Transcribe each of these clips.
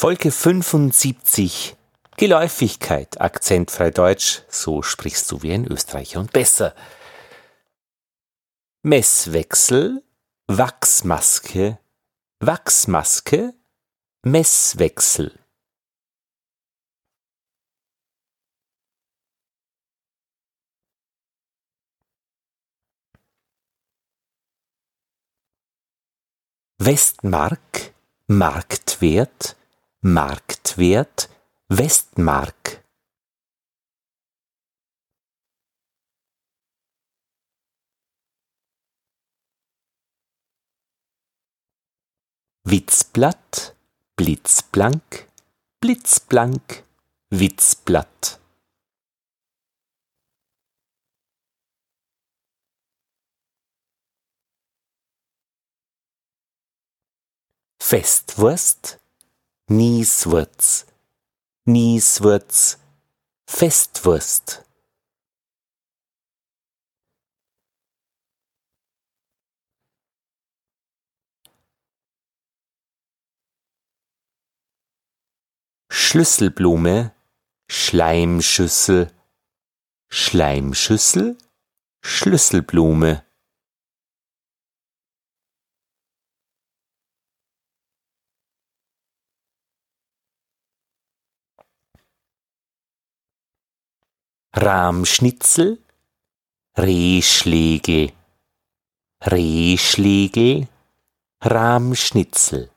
Folge 75 Geläufigkeit, akzentfrei Deutsch, so sprichst du wie ein Österreicher und besser. Messwechsel, Wachsmaske, Wachsmaske, Messwechsel. Westmark, Marktwert, Marktwert, Westmark. Witzblatt, blitzblank, blitzblank, Witzblatt. Festwurst, Nieswurz, Nieswurz, Festwurst. Schlüsselblume, Schleimschüssel, Schleimschüssel, Schlüsselblume. Rahmschnitzel, Rehschlegel, Rehschlegel, Rahmschnitzel.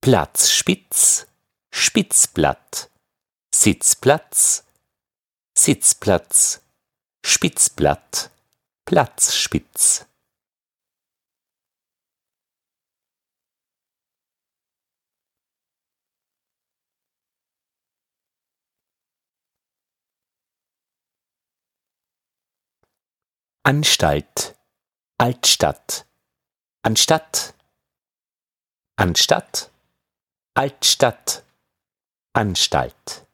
Platzspitz, Spitzblatt, Sitzplatz, Sitzplatz, Spitzblatt. Platzspitz. Anstalt, Altstadt, Anstatt, Anstatt, Altstadt, Anstalt.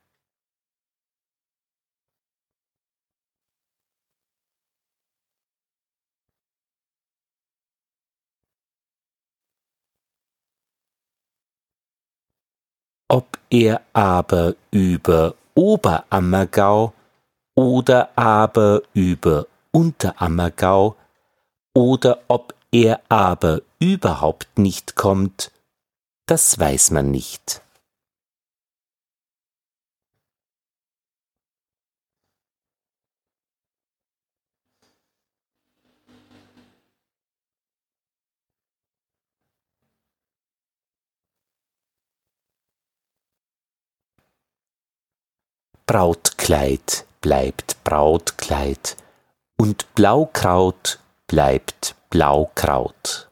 Ob er aber über Oberammergau oder aber über Unterammergau oder ob er aber überhaupt nicht kommt, das weiß man nicht. Brautkleid bleibt Brautkleid und Blaukraut bleibt Blaukraut.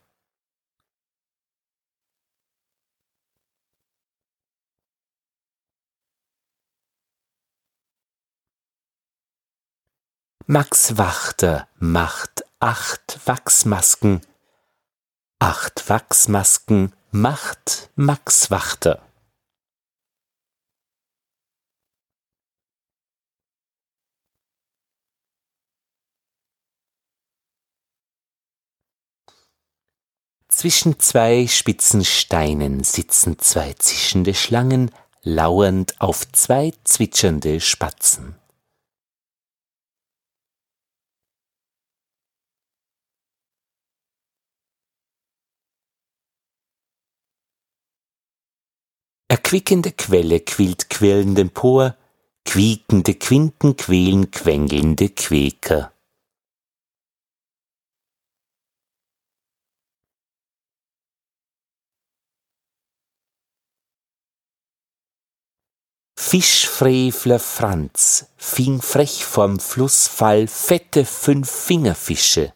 Max Wachter macht acht Wachsmasken. Acht Wachsmasken macht Max Wachter. Zwischen zwei spitzen Steinen sitzen zwei zischende Schlangen, lauernd auf zwei zwitschernde Spatzen. Erquickende Quelle quillt quellend empor, quiekende Quinten quälen quengelnde Quäker. Fischfrevler Franz fing frech vorm Flussfall fette Fünffingerfische.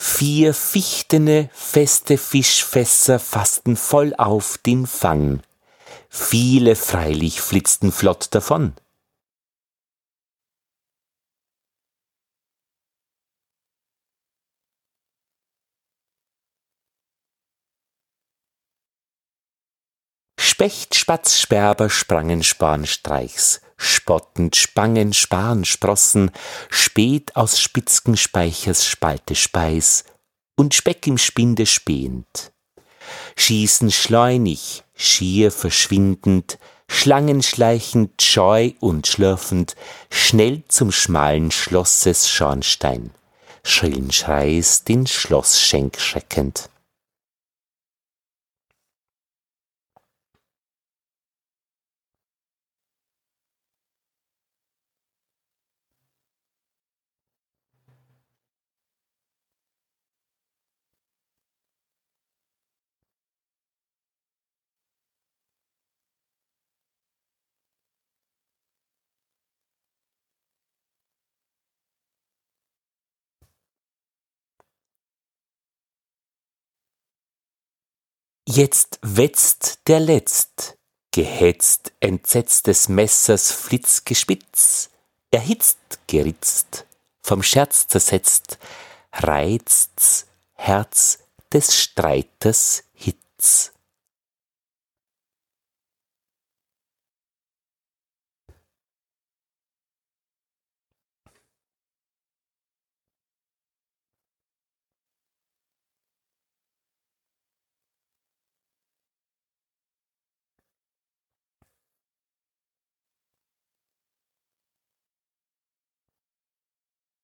Vier fichtene, feste Fischfässer fassten voll auf den Fang. Viele freilich flitzten flott davon. Specht, Spatz, Sperber, Sprangen, Spanstreichs, spottend Spangen, Span, Sprossen, spät aus Spitzgen Speichers Spalte Speis. Und Speck im Spinde spähend. Schießen schleunig, schier verschwindend, Schlangen schleichend, scheu und schlürfend, schnell zum schmalen Schlosses Schornstein, schrillen Schreis den Schlossschenk schreckend. Jetzt wetzt der Letzt, gehetzt, entsetzt des Messers Flitzgespitz, erhitzt, geritzt, vom Scherz zersetzt, reizt's Herz des Streiters Hitz.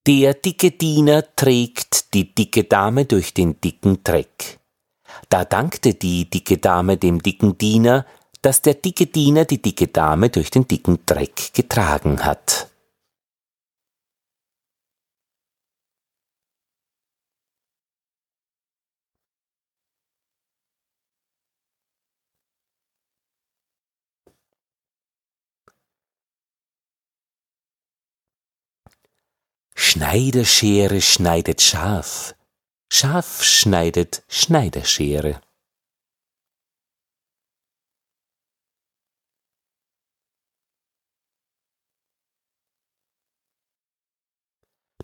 Der dicke Diener trägt die dicke Dame durch den dicken Dreck. Da dankte die dicke Dame dem dicken Diener, dass der dicke Diener die dicke Dame durch den dicken Dreck getragen hat. Schneiderschere schneidet Schaf, Schaf schneidet Schneiderschere.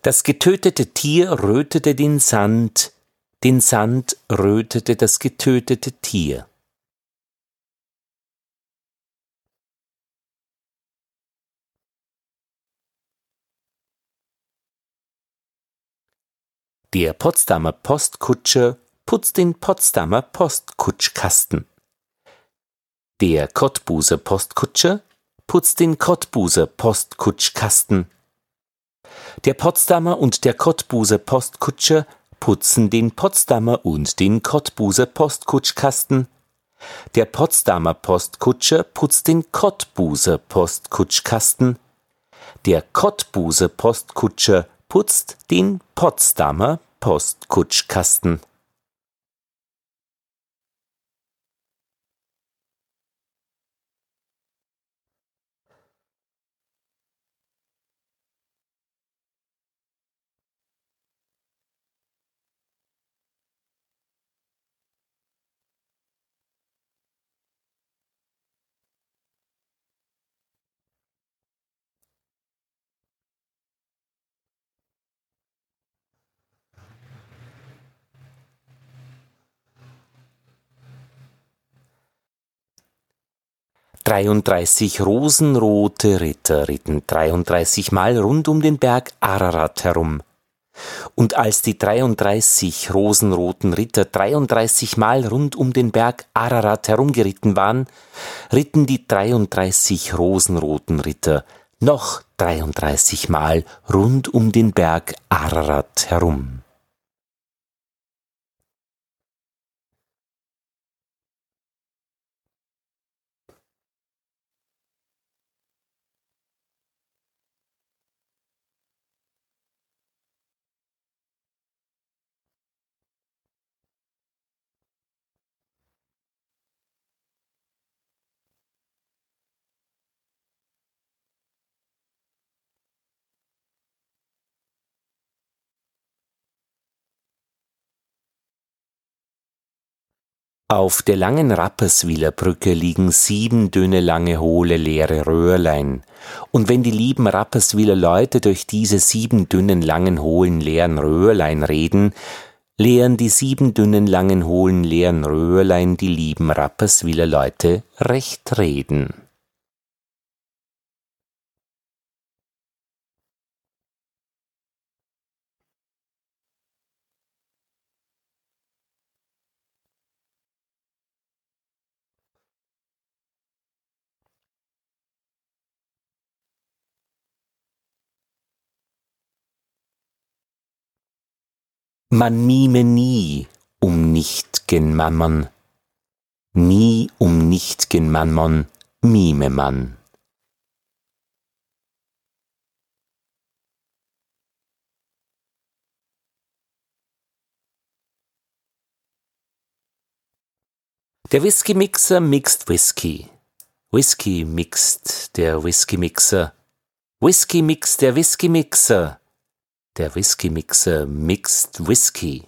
Das getötete Tier rötete den Sand, den Sand rötete das getötete Tier. Der Potsdamer Postkutscher putzt den Potsdamer Postkutschkasten. Der Cottbuser Postkutscher putzt den Cottbuser Postkutschkasten. Der Potsdamer und der Cottbuser Postkutscher putzen den Potsdamer und den Cottbuser Postkutschkasten. Der Potsdamer Postkutscher putzt den Cottbuser Postkutschkasten. Der Cottbuser Postkutscher putzt den Potsdamer Postkutschkasten. Dreiunddreißig rosenrote Ritter ritten dreiunddreißig Mal rund um den Berg Ararat herum. Und als die dreiunddreißig rosenroten Ritter dreiunddreißig Mal rund um den Berg Ararat herumgeritten waren, ritten die dreiunddreißig rosenroten Ritter noch dreiunddreißig Mal rund um den Berg Ararat herum. Auf der langen Rapperswiler Brücke liegen sieben dünne, lange, hohle, leere Röhrlein. Und wenn die lieben Rapperswiler Leute durch diese sieben dünnen, langen, hohlen, leeren Röhrlein reden, leeren die sieben dünnen langen hohlen leeren Röhrlein die lieben Rapperswiller Leute recht reden. Man mime nie um nicht gen Mammon, nie um nicht gen Mammon mime man. Der Whisky-Mixer mixt Whisky. Whisky mixt der Whisky-Mixer. Whisky mixt der Whisky-Mixer. Der Whisky-Mixer mixt Whisky.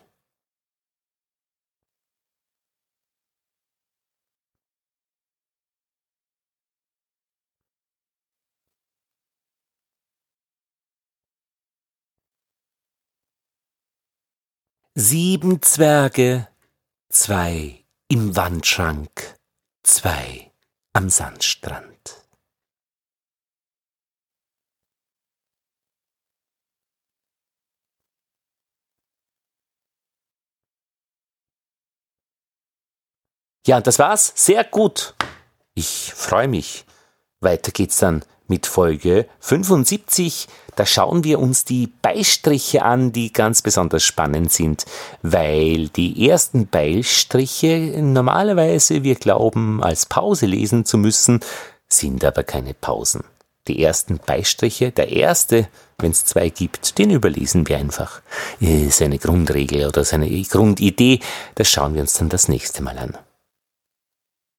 Sieben Zwerge, zwei im Wandschrank, zwei am Sandstrand. Ja, das war's. Sehr gut. Ich freue mich. Weiter geht's dann mit Folge 75. Da schauen wir uns die Beistriche an, die ganz besonders spannend sind, weil die ersten Beistriche normalerweise wir glauben als Pause lesen zu müssen, sind aber keine Pausen. Die ersten Beistriche, der erste, wenn es zwei gibt, den überlesen wir einfach. Ist eine Grundregel oder seine Grundidee, das schauen wir uns dann das nächste Mal an.